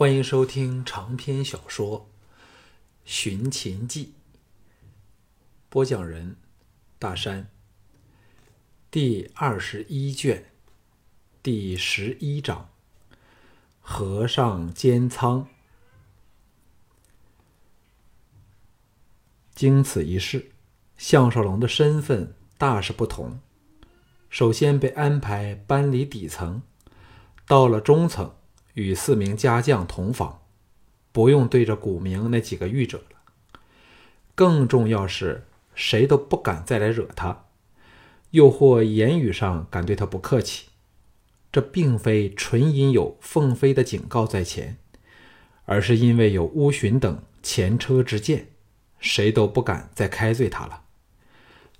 欢迎收听长篇小说《寻秦记》，播讲人：大山。第二十一卷，第十一章：和尚监仓。经此一事，项少龙的身份大是不同。首先被安排搬离底层，到了中层，与四名家将同房，不用对着古明那几个狱者了。更重要是，谁都不敢再来惹他，又或言语上敢对他不客气。这并非纯因有凤飞的警告在前，而是因为有乌巡等前车之鉴，谁都不敢再开罪他了。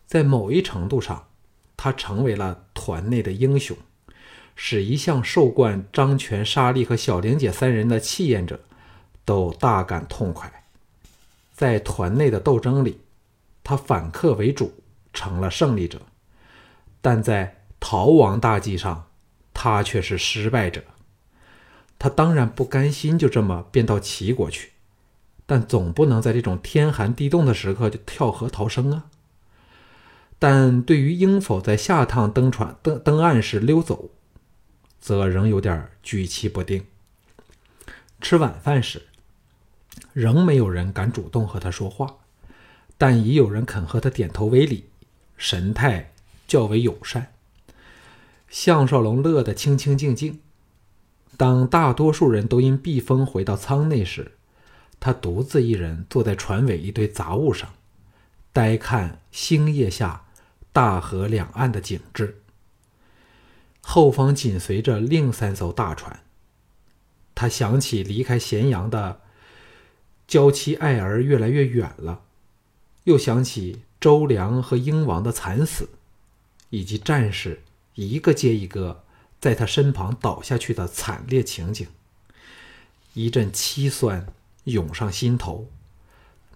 在某一程度上，他成为了团内的英雄，使一向受惯张权、沙利和小玲姐三人的气焰者都大感痛快。在团内的斗争里，他反客为主，成了胜利者；但在逃亡大计上，他却是失败者。他当然不甘心就这么变到齐国去，但总不能在这种天寒地冻的时刻就跳河逃生啊！但对于应否在下趟登船登登岸时溜走，则仍有点举棋不定。吃晚饭时，仍没有人敢主动和他说话，但已有人肯和他点头为礼，神态较为友善。项少龙乐得清清静静。当大多数人都因避风回到舱内时，他独自一人坐在船尾一堆杂物上，呆看星夜下。大河两岸的景致，后方紧随着另三艘大船。他想起离开咸阳的娇妻爱儿越来越远了，又想起周良和英王的惨死，以及战士一个接一个在他身旁倒下去的惨烈情景，一阵凄酸涌上心头，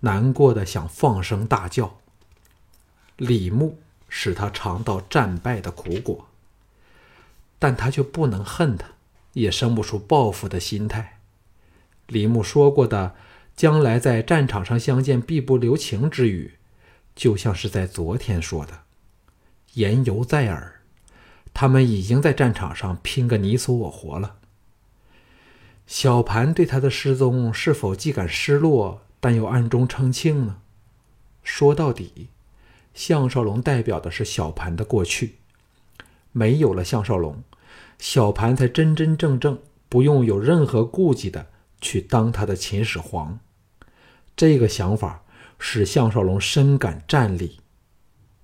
难过的想放声大叫。李牧。使他尝到战败的苦果，但他却不能恨他，也生不出报复的心态。李牧说过的“将来在战场上相见，必不留情”之语，就像是在昨天说的，言犹在耳。他们已经在战场上拼个你死我活了。小盘对他的失踪是否既感失落，但又暗中称庆呢？说到底。项少龙代表的是小盘的过去，没有了项少龙，小盘才真真正正不用有任何顾忌的去当他的秦始皇。这个想法使项少龙深感战栗。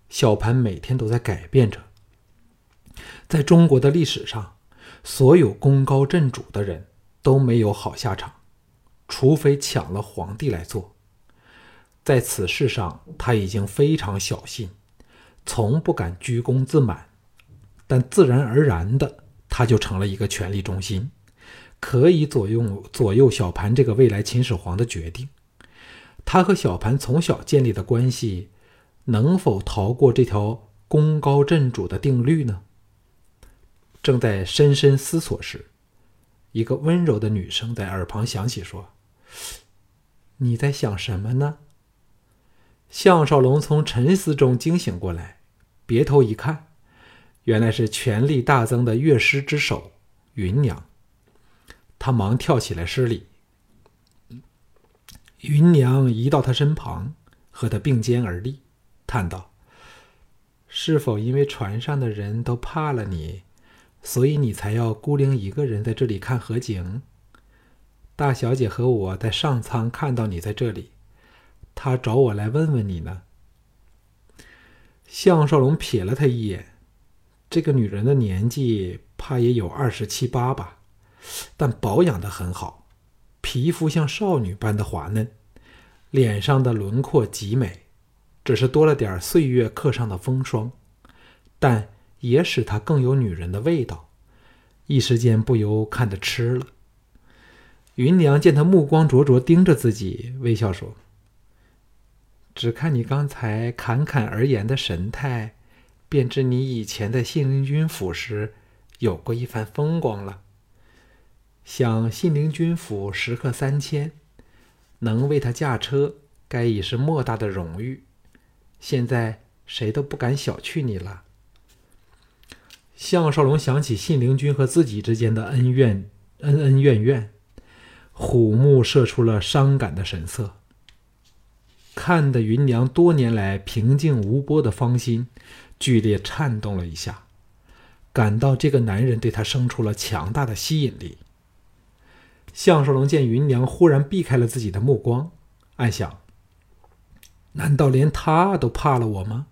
小盘每天都在改变着。在中国的历史上，所有功高震主的人都没有好下场，除非抢了皇帝来做。在此事上，他已经非常小心，从不敢居功自满，但自然而然的，他就成了一个权力中心，可以左右左右小盘这个未来秦始皇的决定。他和小盘从小建立的关系，能否逃过这条功高震主的定律呢？正在深深思索时，一个温柔的女声在耳旁响起，说：“你在想什么呢？”项少龙从沉思中惊醒过来，别头一看，原来是权力大增的乐师之首云娘。他忙跳起来施礼。云娘移到他身旁，和他并肩而立，叹道：“是否因为船上的人都怕了你，所以你才要孤零一个人在这里看河景？大小姐和我在上舱看到你在这里。”她找我来问问你呢。项少龙瞥了他一眼，这个女人的年纪怕也有二十七八吧，但保养的很好，皮肤像少女般的滑嫩，脸上的轮廓极美，只是多了点岁月刻上的风霜，但也使她更有女人的味道，一时间不由看得痴了。芸娘见他目光灼灼盯着自己，微笑说。只看你刚才侃侃而言的神态，便知你以前在信陵君府时有过一番风光了。想信陵君府食客三千，能为他驾车，该已是莫大的荣誉。现在谁都不敢小觑你了。项少龙想起信陵君和自己之间的恩怨，恩恩怨怨，虎目射出了伤感的神色。看得芸娘多年来平静无波的芳心剧烈颤动了一下，感到这个男人对她生出了强大的吸引力。项少龙见芸娘忽然避开了自己的目光，暗想：难道连他都怕了我吗？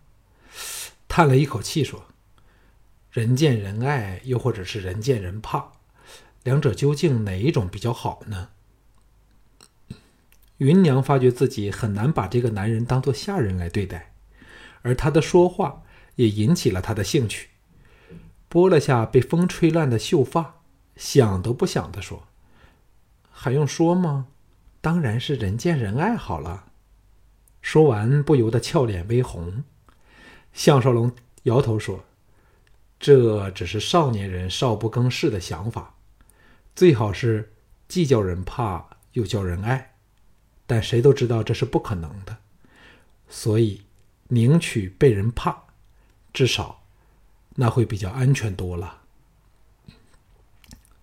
叹了一口气说：“人见人爱，又或者是人见人怕，两者究竟哪一种比较好呢？”芸娘发觉自己很难把这个男人当做下人来对待，而他的说话也引起了他的兴趣。拨了下被风吹乱的秀发，想都不想的说：“还用说吗？当然是人见人爱好了。”说完，不由得俏脸微红。项少龙摇头说：“这只是少年人少不更事的想法，最好是既叫人怕又叫人爱。”但谁都知道这是不可能的，所以宁取被人怕，至少那会比较安全多了。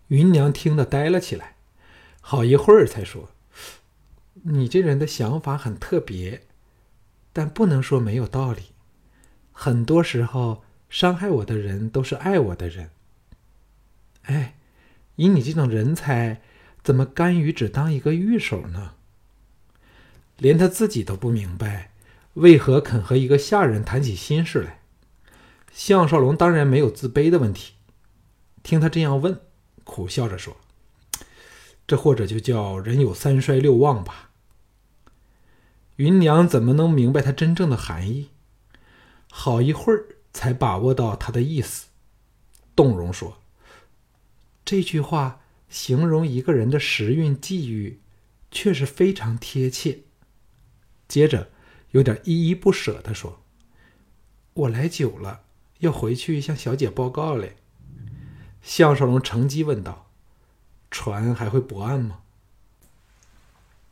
芸娘听得呆了起来，好一会儿才说：“你这人的想法很特别，但不能说没有道理。很多时候伤害我的人都是爱我的人。哎，以你这种人才，怎么甘于只当一个御手呢？”连他自己都不明白，为何肯和一个下人谈起心事来。项少龙当然没有自卑的问题，听他这样问，苦笑着说：“这或者就叫人有三衰六旺吧。”芸娘怎么能明白他真正的含义？好一会儿才把握到他的意思，动容说：“这句话形容一个人的时运际遇，确实非常贴切。”接着，有点依依不舍的说：“我来久了，要回去向小姐报告嘞。”项少龙乘机问道：“船还会泊岸吗？”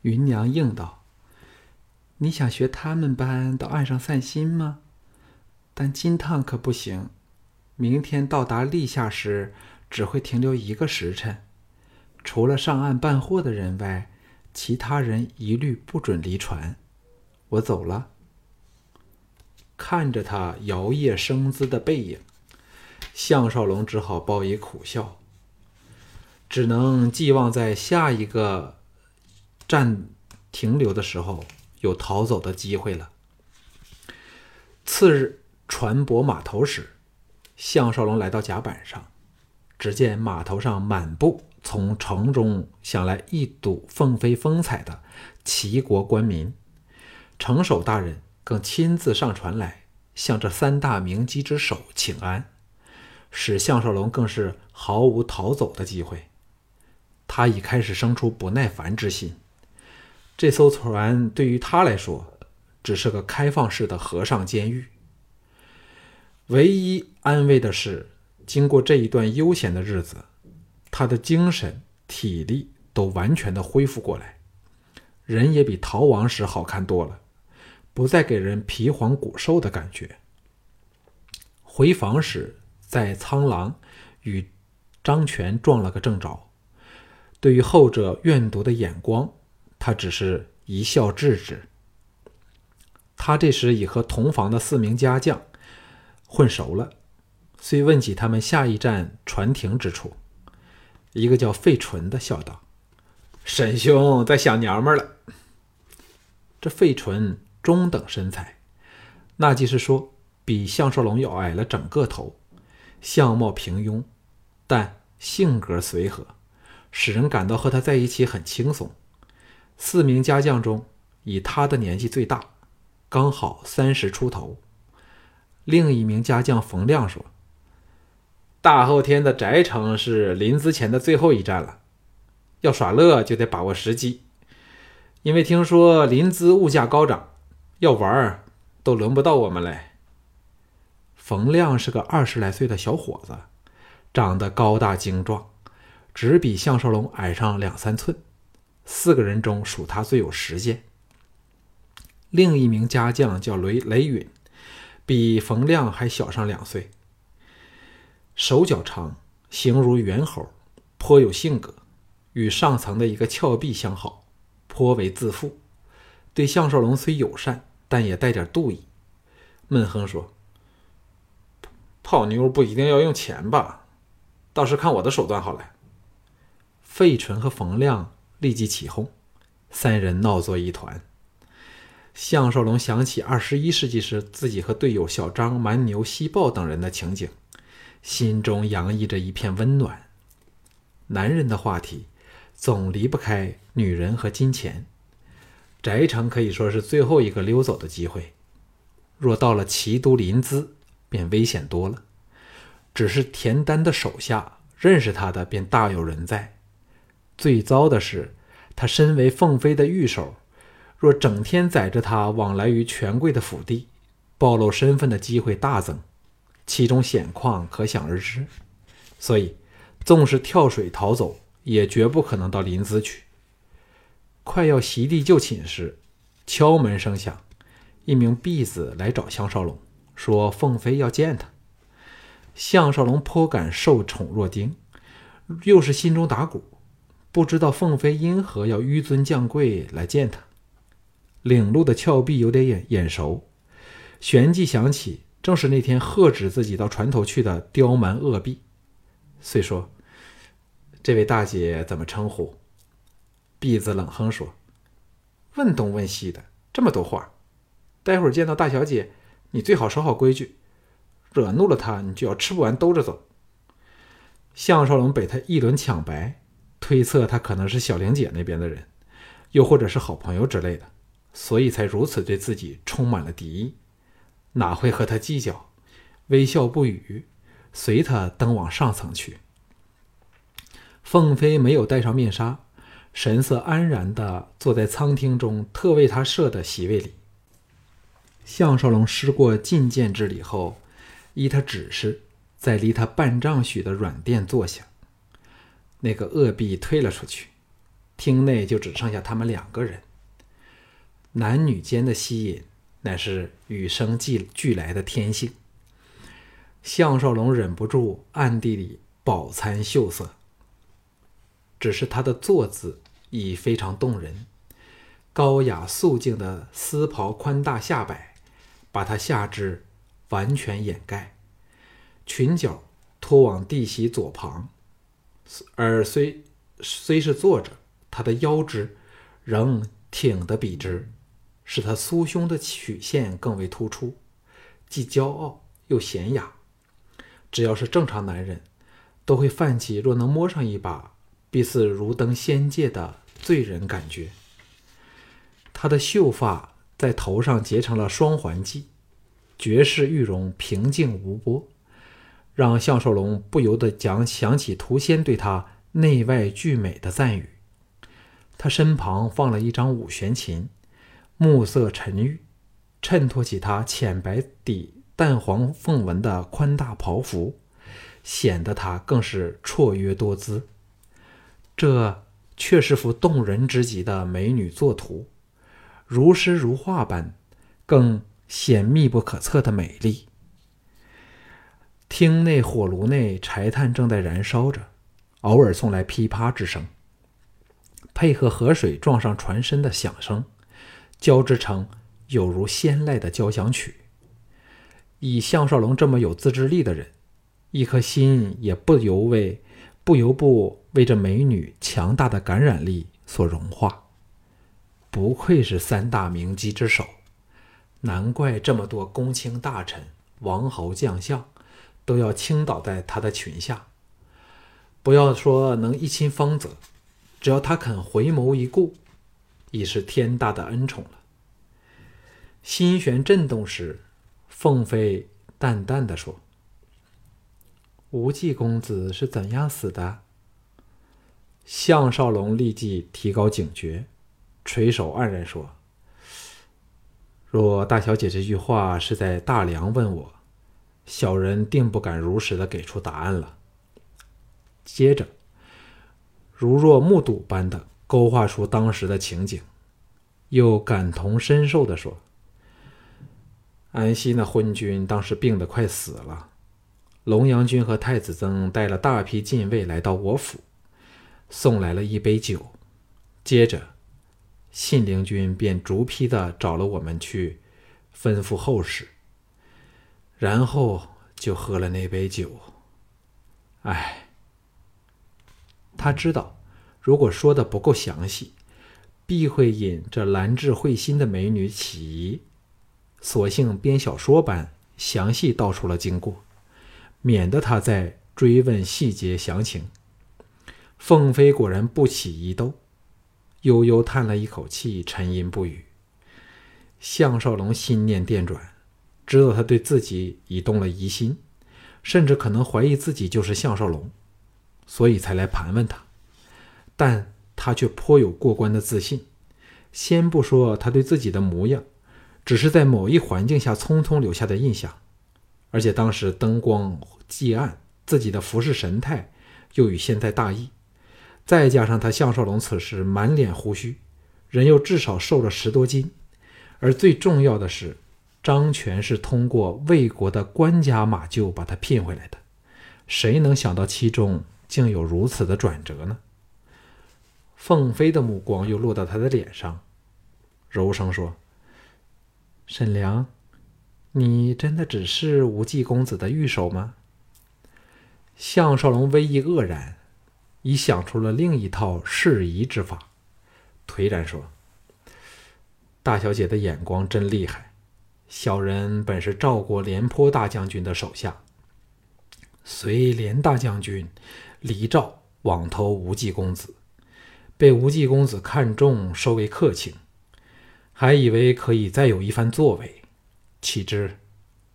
芸娘应道：“你想学他们般到岸上散心吗？但金趟可不行。明天到达立夏时，只会停留一个时辰。除了上岸办货的人外，其他人一律不准离船。”我走了，看着他摇曳生姿的背影，项少龙只好报以苦笑，只能寄望在下一个站停留的时候有逃走的机会了。次日，船舶码头时，项少龙来到甲板上，只见码头上满布从城中想来一睹凤飞风采的齐国官民。城守大人更亲自上船来，向这三大名机之首请安，使项少龙更是毫无逃走的机会。他已开始生出不耐烦之心。这艘船对于他来说，只是个开放式的和尚监狱。唯一安慰的是，经过这一段悠闲的日子，他的精神、体力都完全的恢复过来，人也比逃亡时好看多了。不再给人皮黄骨瘦的感觉。回房时，在苍狼与张全撞了个正着。对于后者怨毒的眼光，他只是一笑置之。他这时已和同房的四名家将混熟了，遂问起他们下一站船停之处。一个叫费纯的笑道：“沈兄在想娘们了。”这费纯。中等身材，那即是说，比项少龙要矮了整个头，相貌平庸，但性格随和，使人感到和他在一起很轻松。四名家将中，以他的年纪最大，刚好三十出头。另一名家将冯亮说：“大后天的翟城是临淄前的最后一站了，要耍乐就得把握时机，因为听说临淄物价高涨。”要玩儿，都轮不到我们嘞。冯亮是个二十来岁的小伙子，长得高大精壮，只比项少龙矮上两三寸。四个人中属他最有时间。另一名家将叫雷雷允，比冯亮还小上两岁，手脚长，形如猿猴，颇有性格，与上层的一个峭壁相好，颇为自负。对项少龙虽友善，但也带点妒意，闷哼说：“泡妞不一定要用钱吧？倒是看我的手段好了。”费纯和冯亮。立即起哄，三人闹作一团。项少龙想起二十一世纪时自己和队友小张、蛮牛、西豹等人的情景，心中洋溢着一片温暖。男人的话题总离不开女人和金钱，翟城可以说是最后一个溜走的机会。若到了齐都临淄，便危险多了。只是田丹的手下认识他的，便大有人在。最糟的是，他身为凤飞的御手，若整天载着他往来于权贵的府邸，暴露身份的机会大增，其中险况可想而知。所以，纵是跳水逃走，也绝不可能到临淄去。快要席地就寝时，敲门声响，一名婢子来找项少龙，说凤飞要见他。项少龙颇感受宠若惊，又是心中打鼓。不知道凤飞因何要纡尊降贵来见他，领路的峭壁有点眼眼熟，旋即想起正是那天喝止自己到船头去的刁蛮恶婢，遂说：“这位大姐怎么称呼？”婢子冷哼说：“问东问西的这么多话，待会儿见到大小姐，你最好守好规矩，惹怒了她，你就要吃不完兜着走。”项少龙被他一轮抢白。推测他可能是小玲姐那边的人，又或者是好朋友之类的，所以才如此对自己充满了敌意，哪会和他计较？微笑不语，随他登往上层去。凤飞没有戴上面纱，神色安然地坐在舱厅中特为他设的席位里。项少龙施过觐见之礼后，依他指示，在离他半丈许的软垫坐下。那个恶婢退了出去，厅内就只剩下他们两个人。男女间的吸引，乃是与生俱俱来的天性。项少龙忍不住暗地里饱餐秀色。只是他的坐姿已非常动人，高雅素净的丝袍宽大下摆，把他下肢完全掩盖，裙角拖往地席左旁。而虽虽是坐着，他的腰肢仍挺得笔直，使他酥胸的曲线更为突出，既骄傲又娴雅。只要是正常男人，都会泛起若能摸上一把，必似如登仙界的醉人感觉。他的秀发在头上结成了双环髻，绝世玉容平静无波。让项少龙不由得讲想起涂仙对他内外俱美的赞誉。他身旁放了一张五弦琴，木色沉郁，衬托起他浅白底淡黄凤纹的宽大袍服，显得他更是绰约多姿。这却是幅动人之极的美女作图，如诗如画般，更显密不可测的美丽。厅内火炉内柴炭正在燃烧着，偶尔送来噼啪之声，配合河水撞上船身的响声，交织成有如仙籁的交响曲。以项少龙这么有自制力的人，一颗心也不由为不由不为这美女强大的感染力所融化。不愧是三大名妓之首，难怪这么多公卿大臣、王侯将相。都要倾倒在她的裙下。不要说能一亲芳泽，只要他肯回眸一顾，已是天大的恩宠了。心弦震动时，凤飞淡淡的说：“无忌公子是怎样死的？”项少龙立即提高警觉，垂手黯然说：“若大小姐这句话是在大梁问我。”小人定不敢如实的给出答案了。接着，如若目睹般的勾画出当时的情景，又感同身受的说：“安西那昏君当时病得快死了，龙阳君和太子曾带了大批禁卫来到我府，送来了一杯酒，接着信陵君便逐批的找了我们去，吩咐后事，然后就喝了那杯酒。唉，他知道，如果说的不够详细，必会引这兰质慧心的美女起疑。索性编小说般详细道出了经过，免得他再追问细节详情。凤飞果然不起疑窦，悠悠叹了一口气，沉吟不语。项少龙心念电转，知道他对自己已动了疑心，甚至可能怀疑自己就是项少龙，所以才来盘问他。但他却颇有过关的自信。先不说他对自己的模样。只是在某一环境下匆匆留下的印象，而且当时灯光既暗，自己的服饰神态又与现在大异，再加上他项少龙此时满脸胡须，人又至少瘦了十多斤，而最重要的是，张全是通过魏国的官家马厩把他聘回来的，谁能想到其中竟有如此的转折呢？凤飞的目光又落到他的脸上，柔声说。沈良，你真的只是无忌公子的御手吗？项少龙微一愕然，已想出了另一套适宜之法，颓然说：“大小姐的眼光真厉害。小人本是赵国廉颇大将军的手下，随廉大将军离赵往投无忌公子，被无忌公子看中，收为客卿。”还以为可以再有一番作为，岂知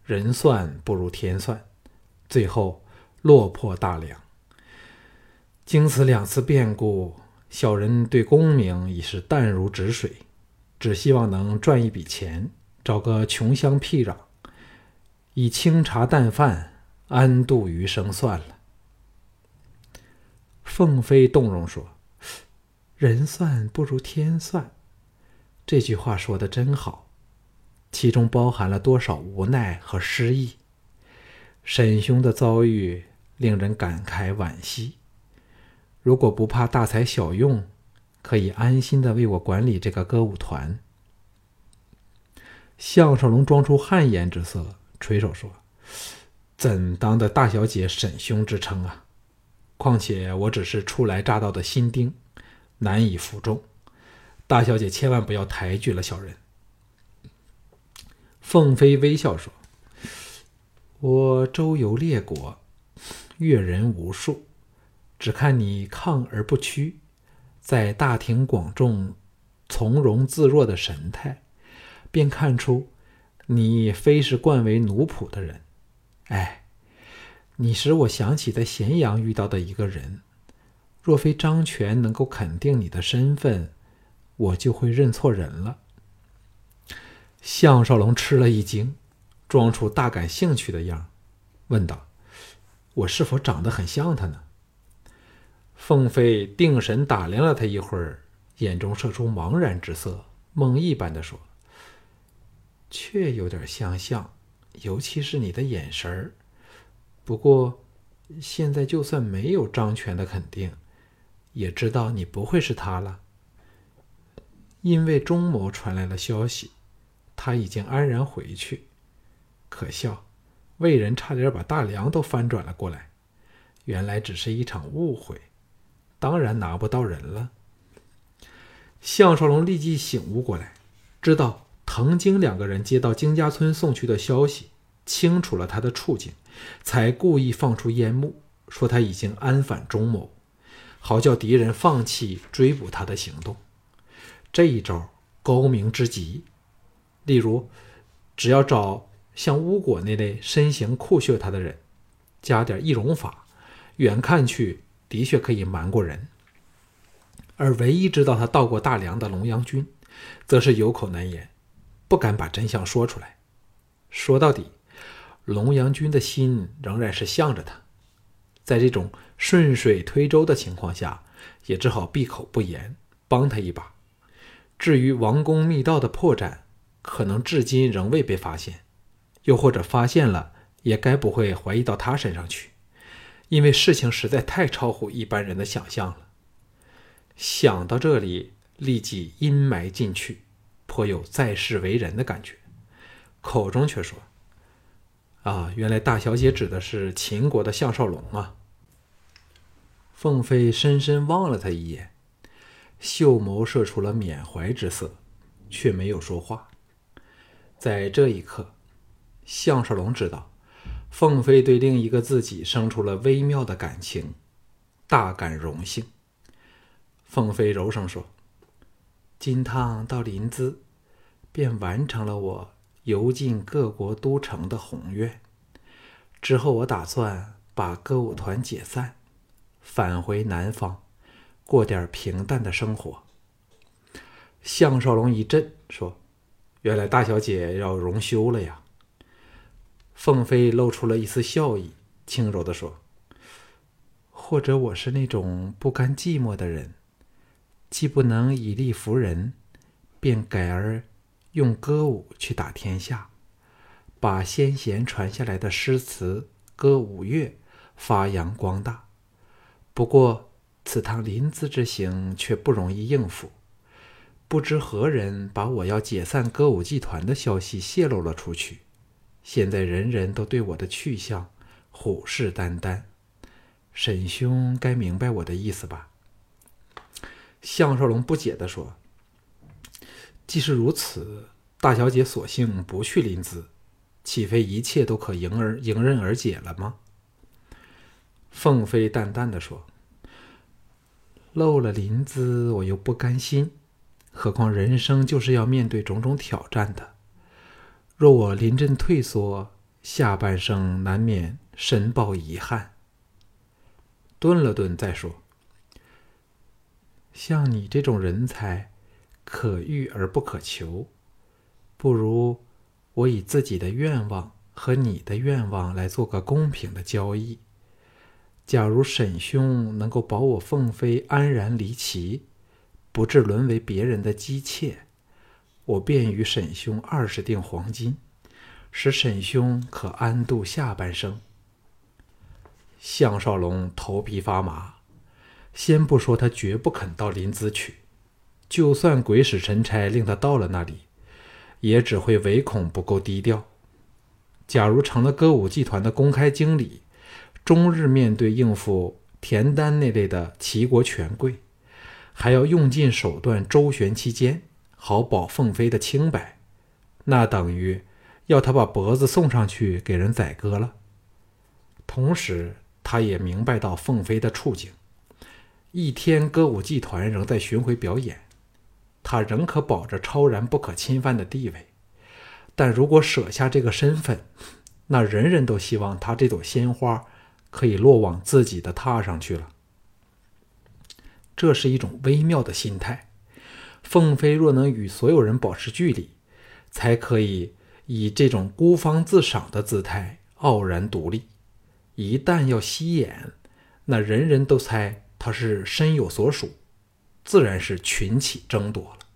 人算不如天算，最后落魄大梁。经此两次变故，小人对功名已是淡如止水，只希望能赚一笔钱，找个穷乡僻壤，以清茶淡饭安度余生算了。凤飞动容说：“人算不如天算。”这句话说的真好，其中包含了多少无奈和失意。沈兄的遭遇令人感慨惋惜。如果不怕大材小用，可以安心的为我管理这个歌舞团。项少龙装出汗颜之色，垂手说：“怎当的大小姐沈兄之称啊？况且我只是初来乍到的新丁，难以服众。”大小姐千万不要抬举了小人。凤飞微笑说：“我周游列国，阅人无数，只看你抗而不屈，在大庭广众从容自若的神态，便看出你非是惯为奴仆的人。哎，你使我想起在咸阳遇到的一个人，若非张权能够肯定你的身份。”我就会认错人了。项少龙吃了一惊，装出大感兴趣的样，问道：“我是否长得很像他呢？”凤飞定神打量了他一会儿，眼中射出茫然之色，梦一般的说：“确有点相像，尤其是你的眼神儿。不过，现在就算没有张权的肯定，也知道你不会是他了。”因为钟某传来了消息，他已经安然回去。可笑，魏人差点把大梁都翻转了过来。原来只是一场误会，当然拿不到人了。项少龙立即醒悟过来，知道滕经两个人接到金家村送去的消息，清楚了他的处境，才故意放出烟幕，说他已经安反钟某，好叫敌人放弃追捕他的行动。这一招高明之极，例如，只要找像巫果那类身形酷秀他的人，加点易容法，远看去的确可以瞒过人。而唯一知道他到过大梁的龙阳君，则是有口难言，不敢把真相说出来。说到底，龙阳君的心仍然是向着他。在这种顺水推舟的情况下，也只好闭口不言，帮他一把。至于王宫密道的破绽，可能至今仍未被发现，又或者发现了，也该不会怀疑到他身上去，因为事情实在太超乎一般人的想象了。想到这里，立即阴霾进去，颇有在世为人的感觉，口中却说：“啊，原来大小姐指的是秦国的项少龙啊。”凤飞深深望了他一眼，秀眸射出了缅怀之色，却没有说话。在这一刻，项少龙知道，凤飞对另一个自己生出了微妙的感情，大感荣幸。凤飞柔声说：“金汤到临淄，便完成了我游进各国都城的宏愿。之后，我打算把歌舞团解散。”返回南方，过点平淡的生活。项少龙一震，说：“原来大小姐要荣休了呀。”凤飞露出了一丝笑意，轻柔的说：“或者我是那种不甘寂寞的人，既不能以力服人，便改而用歌舞去打天下，把先贤传下来的诗词歌舞乐发扬光大。”不过，此趟临淄之行却不容易应付。不知何人把我要解散歌舞剧团的消息泄露了出去，现在人人都对我的去向虎视眈眈。沈兄该明白我的意思吧？项少龙不解地说：“既是如此，大小姐索性不去临淄，岂非一切都可迎而迎刃而解了吗？”凤飞淡淡的说：“漏了临淄，我又不甘心。何况人生就是要面对种种挑战的。若我临阵退缩，下半生难免深抱遗憾。”顿了顿，再说：“像你这种人才，可遇而不可求。不如我以自己的愿望和你的愿望来做个公平的交易。”假如沈兄能够保我凤飞安然离奇，不至沦为别人的姬妾，我便与沈兄二十锭黄金，使沈兄可安度下半生。项少龙头皮发麻，先不说他绝不肯到临淄去，就算鬼使神差令他到了那里，也只会唯恐不够低调。假如成了歌舞剧团的公开经理。终日面对应付田丹那类的齐国权贵，还要用尽手段周旋其间，好保凤飞的清白，那等于要他把脖子送上去给人宰割了。同时，他也明白到凤飞的处境：一天歌舞剧团仍在巡回表演，他仍可保着超然不可侵犯的地位；但如果舍下这个身份，那人人都希望他这朵鲜花。可以落往自己的榻上去了。这是一种微妙的心态。凤飞若能与所有人保持距离，才可以以这种孤芳自赏的姿态傲然独立。一旦要吸眼，那人人都猜他是身有所属，自然是群起争夺了。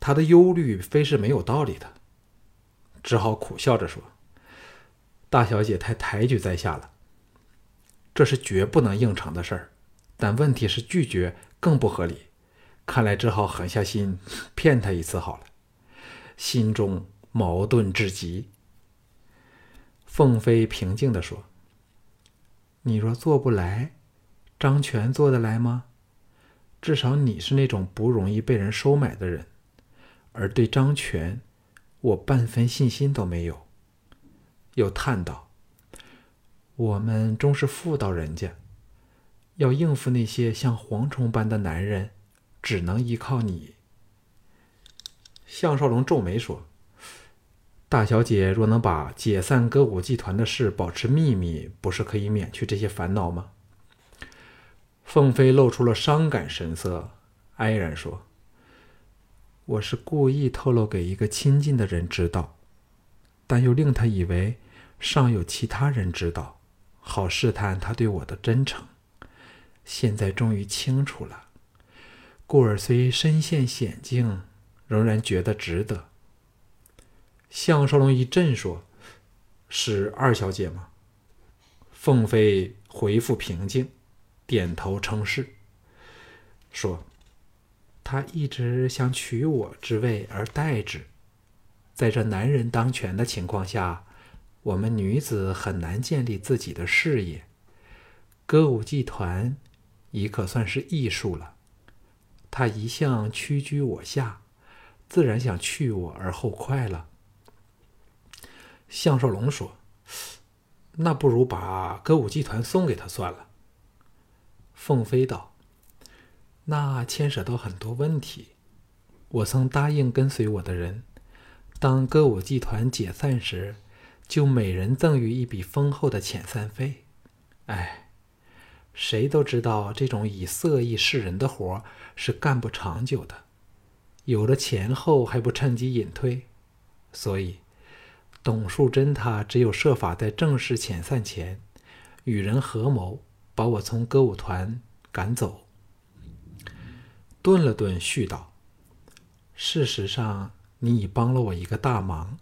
他的忧虑非是没有道理的，只好苦笑着说：“大小姐太抬举在下了。”这是绝不能应承的事儿，但问题是拒绝更不合理。看来只好狠下心骗他一次好了。心中矛盾至极。凤飞平静地说：“你若做不来，张全做得来吗？至少你是那种不容易被人收买的人，而对张全，我半分信心都没有。”又叹道。我们终是妇道人家，要应付那些像蝗虫般的男人，只能依靠你。项少龙皱眉说：“大小姐若能把解散歌舞剧团的事保持秘密，不是可以免去这些烦恼吗？”凤飞露出了伤感神色，哀然说：“我是故意透露给一个亲近的人知道，但又令他以为尚有其他人知道。”好试探他对我的真诚，现在终于清楚了。故而虽身陷险境，仍然觉得值得。项少龙一震，说：“是二小姐吗？”凤飞回复平静，点头称是，说：“他一直想取我之位而代之，在这男人当权的情况下，我们女子很难建立自己的事业。歌舞伎团已可算是艺术了。他一向屈居我下，自然想去我而后快了。”项少龙说：“那不如把歌舞伎团送给他算了。”凤飞道：“那牵扯到很多问题。我曾答应跟随我的人，当歌舞伎团解散时，就每人赠予一笔丰厚的遣散费。哎，谁都知道这种以色艺示人的活是干不长久的，有了钱后还不趁机隐退，所以。”董树贞，他只有设法在正式遣散前，与人合谋，把我从歌舞团赶走。顿了顿，续道：“事实上，你已帮了我一个大忙，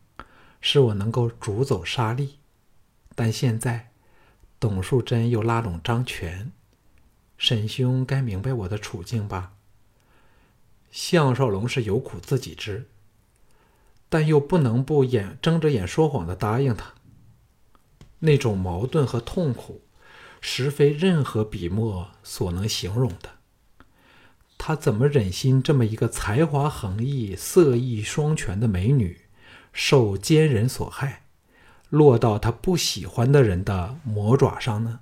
使我能够逐走沙利。但现在，董树贞又拉拢张全，沈兄该明白我的处境吧？”项少龙是有苦自己知。但又不能不眼睁着眼说谎的答应他。那种矛盾和痛苦，实非任何笔墨所能形容的。他怎么忍心这么一个才华横溢、色艺双全的美女，受奸人所害，落到他不喜欢的人的魔爪上呢？